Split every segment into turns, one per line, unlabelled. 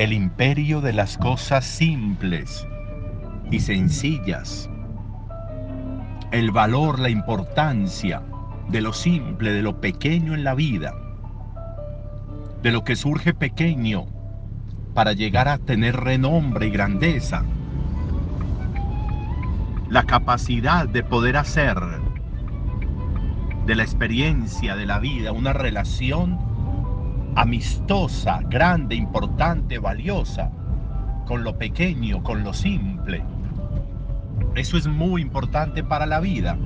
el imperio de las cosas simples y sencillas, el valor, la importancia de lo simple, de lo pequeño en la vida, de lo que surge pequeño para llegar a tener renombre y grandeza, la capacidad de poder hacer de la experiencia de la vida una relación amistosa, grande, importante, valiosa, con lo pequeño, con lo simple. Eso es muy importante para la vida,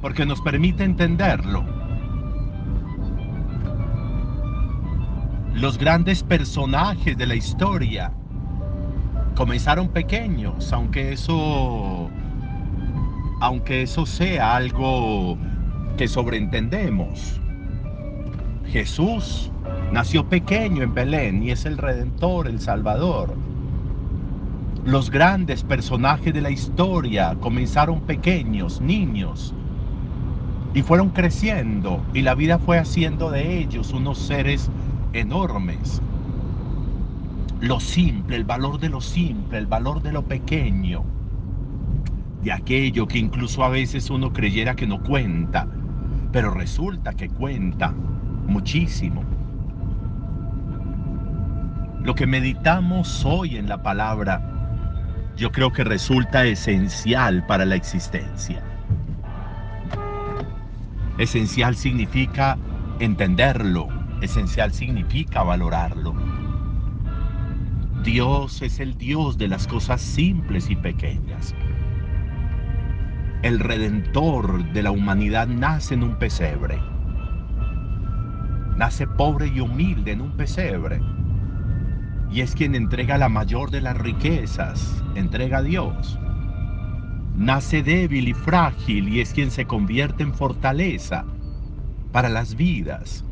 porque nos permite entenderlo. Los grandes personajes de la historia comenzaron pequeños, aunque eso aunque eso sea algo que sobreentendemos. Jesús nació pequeño en Belén y es el Redentor, el Salvador. Los grandes personajes de la historia comenzaron pequeños, niños, y fueron creciendo y la vida fue haciendo de ellos unos seres enormes. Lo simple, el valor de lo simple, el valor de lo pequeño, de aquello que incluso a veces uno creyera que no cuenta, pero resulta que cuenta muchísimo. Lo que meditamos hoy en la palabra, yo creo que resulta esencial para la existencia. Esencial significa entenderlo, esencial significa valorarlo. Dios es el Dios de las cosas simples y pequeñas. El redentor de la humanidad nace en un pesebre nace pobre y humilde en un pesebre. Y es quien entrega la mayor de las riquezas, entrega a Dios. Nace débil y frágil y es quien se convierte en fortaleza para las vidas.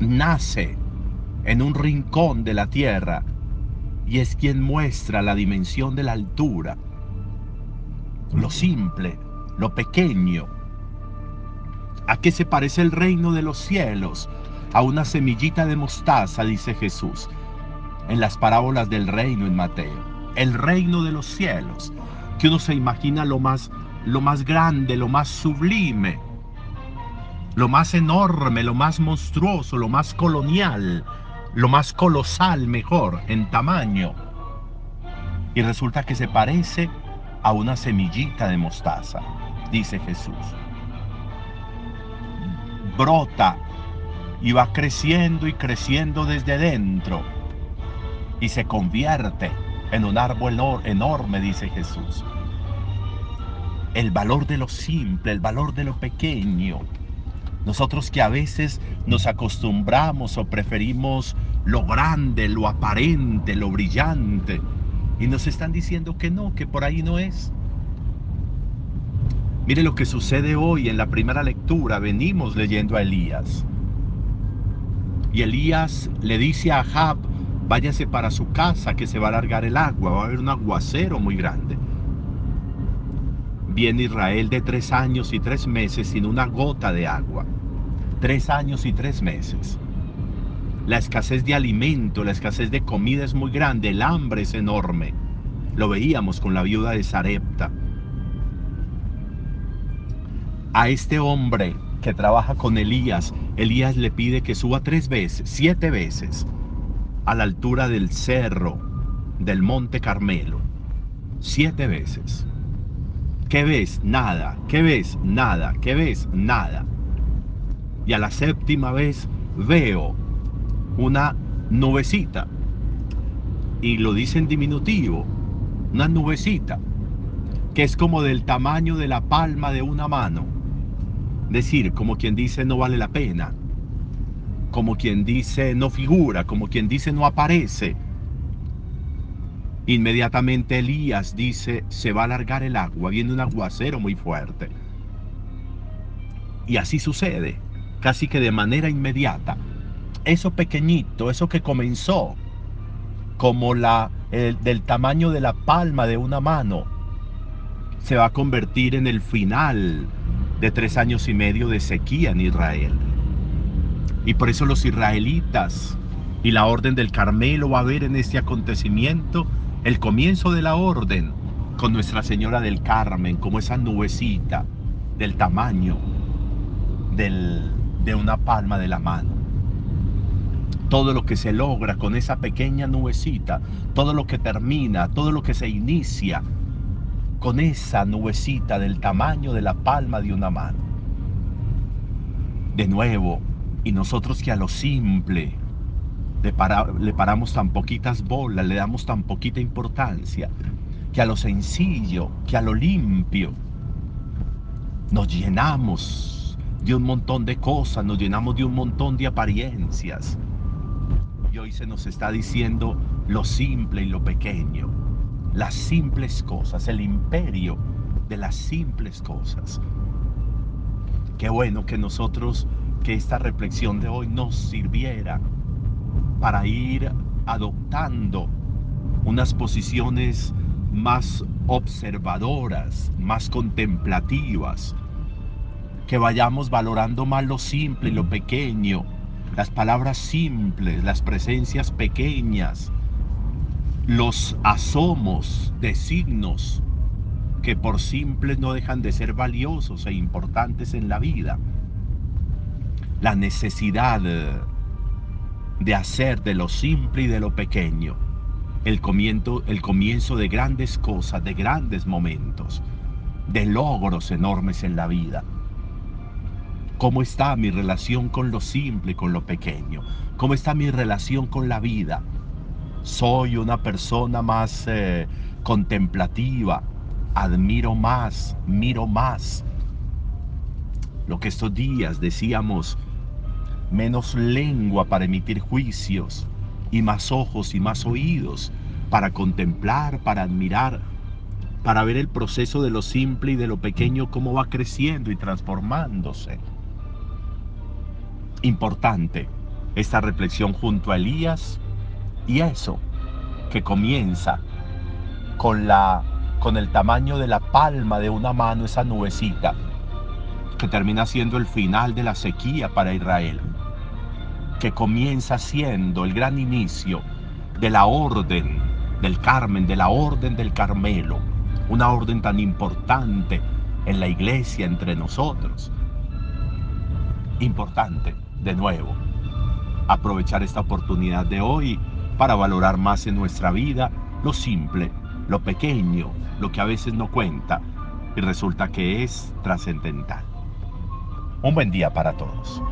Nace en un rincón de la tierra y es quien muestra la dimensión de la altura, lo simple, lo pequeño, ¿A qué se parece el reino de los cielos? A una semillita de mostaza, dice Jesús, en las parábolas del reino en Mateo. El reino de los cielos, que uno se imagina lo más, lo más grande, lo más sublime, lo más enorme, lo más monstruoso, lo más colonial, lo más colosal, mejor, en tamaño. Y resulta que se parece a una semillita de mostaza, dice Jesús brota y va creciendo y creciendo desde dentro y se convierte en un árbol enorme, dice Jesús. El valor de lo simple, el valor de lo pequeño. Nosotros que a veces nos acostumbramos o preferimos lo grande, lo aparente, lo brillante, y nos están diciendo que no, que por ahí no es. Mire lo que sucede hoy en la primera lectura. Venimos leyendo a Elías. Y Elías le dice a Ahab, váyase para su casa que se va a alargar el agua, va a haber un aguacero muy grande. Viene Israel de tres años y tres meses sin una gota de agua. Tres años y tres meses. La escasez de alimento, la escasez de comida es muy grande, el hambre es enorme. Lo veíamos con la viuda de Sarepta a este hombre que trabaja con Elías, Elías le pide que suba tres veces, siete veces, a la altura del cerro del monte Carmelo. Siete veces. ¿Qué ves? Nada. ¿Qué ves? Nada. ¿Qué ves? Nada. Y a la séptima vez veo una nubecita. Y lo dice en diminutivo. Una nubecita. Que es como del tamaño de la palma de una mano decir, como quien dice no vale la pena, como quien dice no figura, como quien dice no aparece. Inmediatamente Elías dice, se va a alargar el agua, viene un aguacero muy fuerte. Y así sucede, casi que de manera inmediata. Eso pequeñito, eso que comenzó como la del tamaño de la palma de una mano, se va a convertir en el final de tres años y medio de sequía en Israel. Y por eso los israelitas y la orden del Carmelo va a ver en este acontecimiento el comienzo de la orden con Nuestra Señora del Carmen, como esa nubecita del tamaño de una palma de la mano. Todo lo que se logra con esa pequeña nubecita, todo lo que termina, todo lo que se inicia con esa nubecita del tamaño de la palma de una mano. De nuevo, y nosotros que a lo simple le, paramos tan poquitas bolas, le damos tan poquita importancia, que a lo sencillo, que a lo limpio, nos llenamos de un montón de cosas, nos llenamos de un montón de apariencias. Y hoy se nos está diciendo lo simple y lo pequeño las simples cosas, el imperio de las simples cosas. Qué bueno que nosotros, que esta reflexión de hoy nos sirviera para ir adoptando unas posiciones más observadoras, más contemplativas, que vayamos valorando más lo simple lo pequeño, las palabras simples, las presencias pequeñas, los asomos de signos que por simples no dejan de ser valiosos e importantes en la vida. La necesidad de hacer de lo simple y de lo pequeño el comienzo, el comienzo de grandes cosas, de grandes momentos, de logros enormes en la vida. ¿Cómo está mi relación con lo simple y con lo pequeño? ¿Cómo está mi relación con la vida? Soy una persona más eh, contemplativa, admiro más, miro más. Lo que estos días decíamos, menos lengua para emitir juicios y más ojos y más oídos para contemplar, para admirar, para ver el proceso de lo simple y de lo pequeño, cómo va creciendo y transformándose. Importante esta reflexión junto a Elías y eso, que comienza con, la, con el tamaño de la palma de una mano, esa nubecita, que termina siendo el final de la sequía para Israel, que comienza siendo el gran inicio de la orden del Carmen, de la orden del Carmelo, una orden tan importante en la iglesia entre nosotros. Importante, de nuevo, aprovechar esta oportunidad de hoy para valorar más en nuestra vida lo simple, lo pequeño, lo que a veces no cuenta y resulta que es trascendental. Un buen día para todos.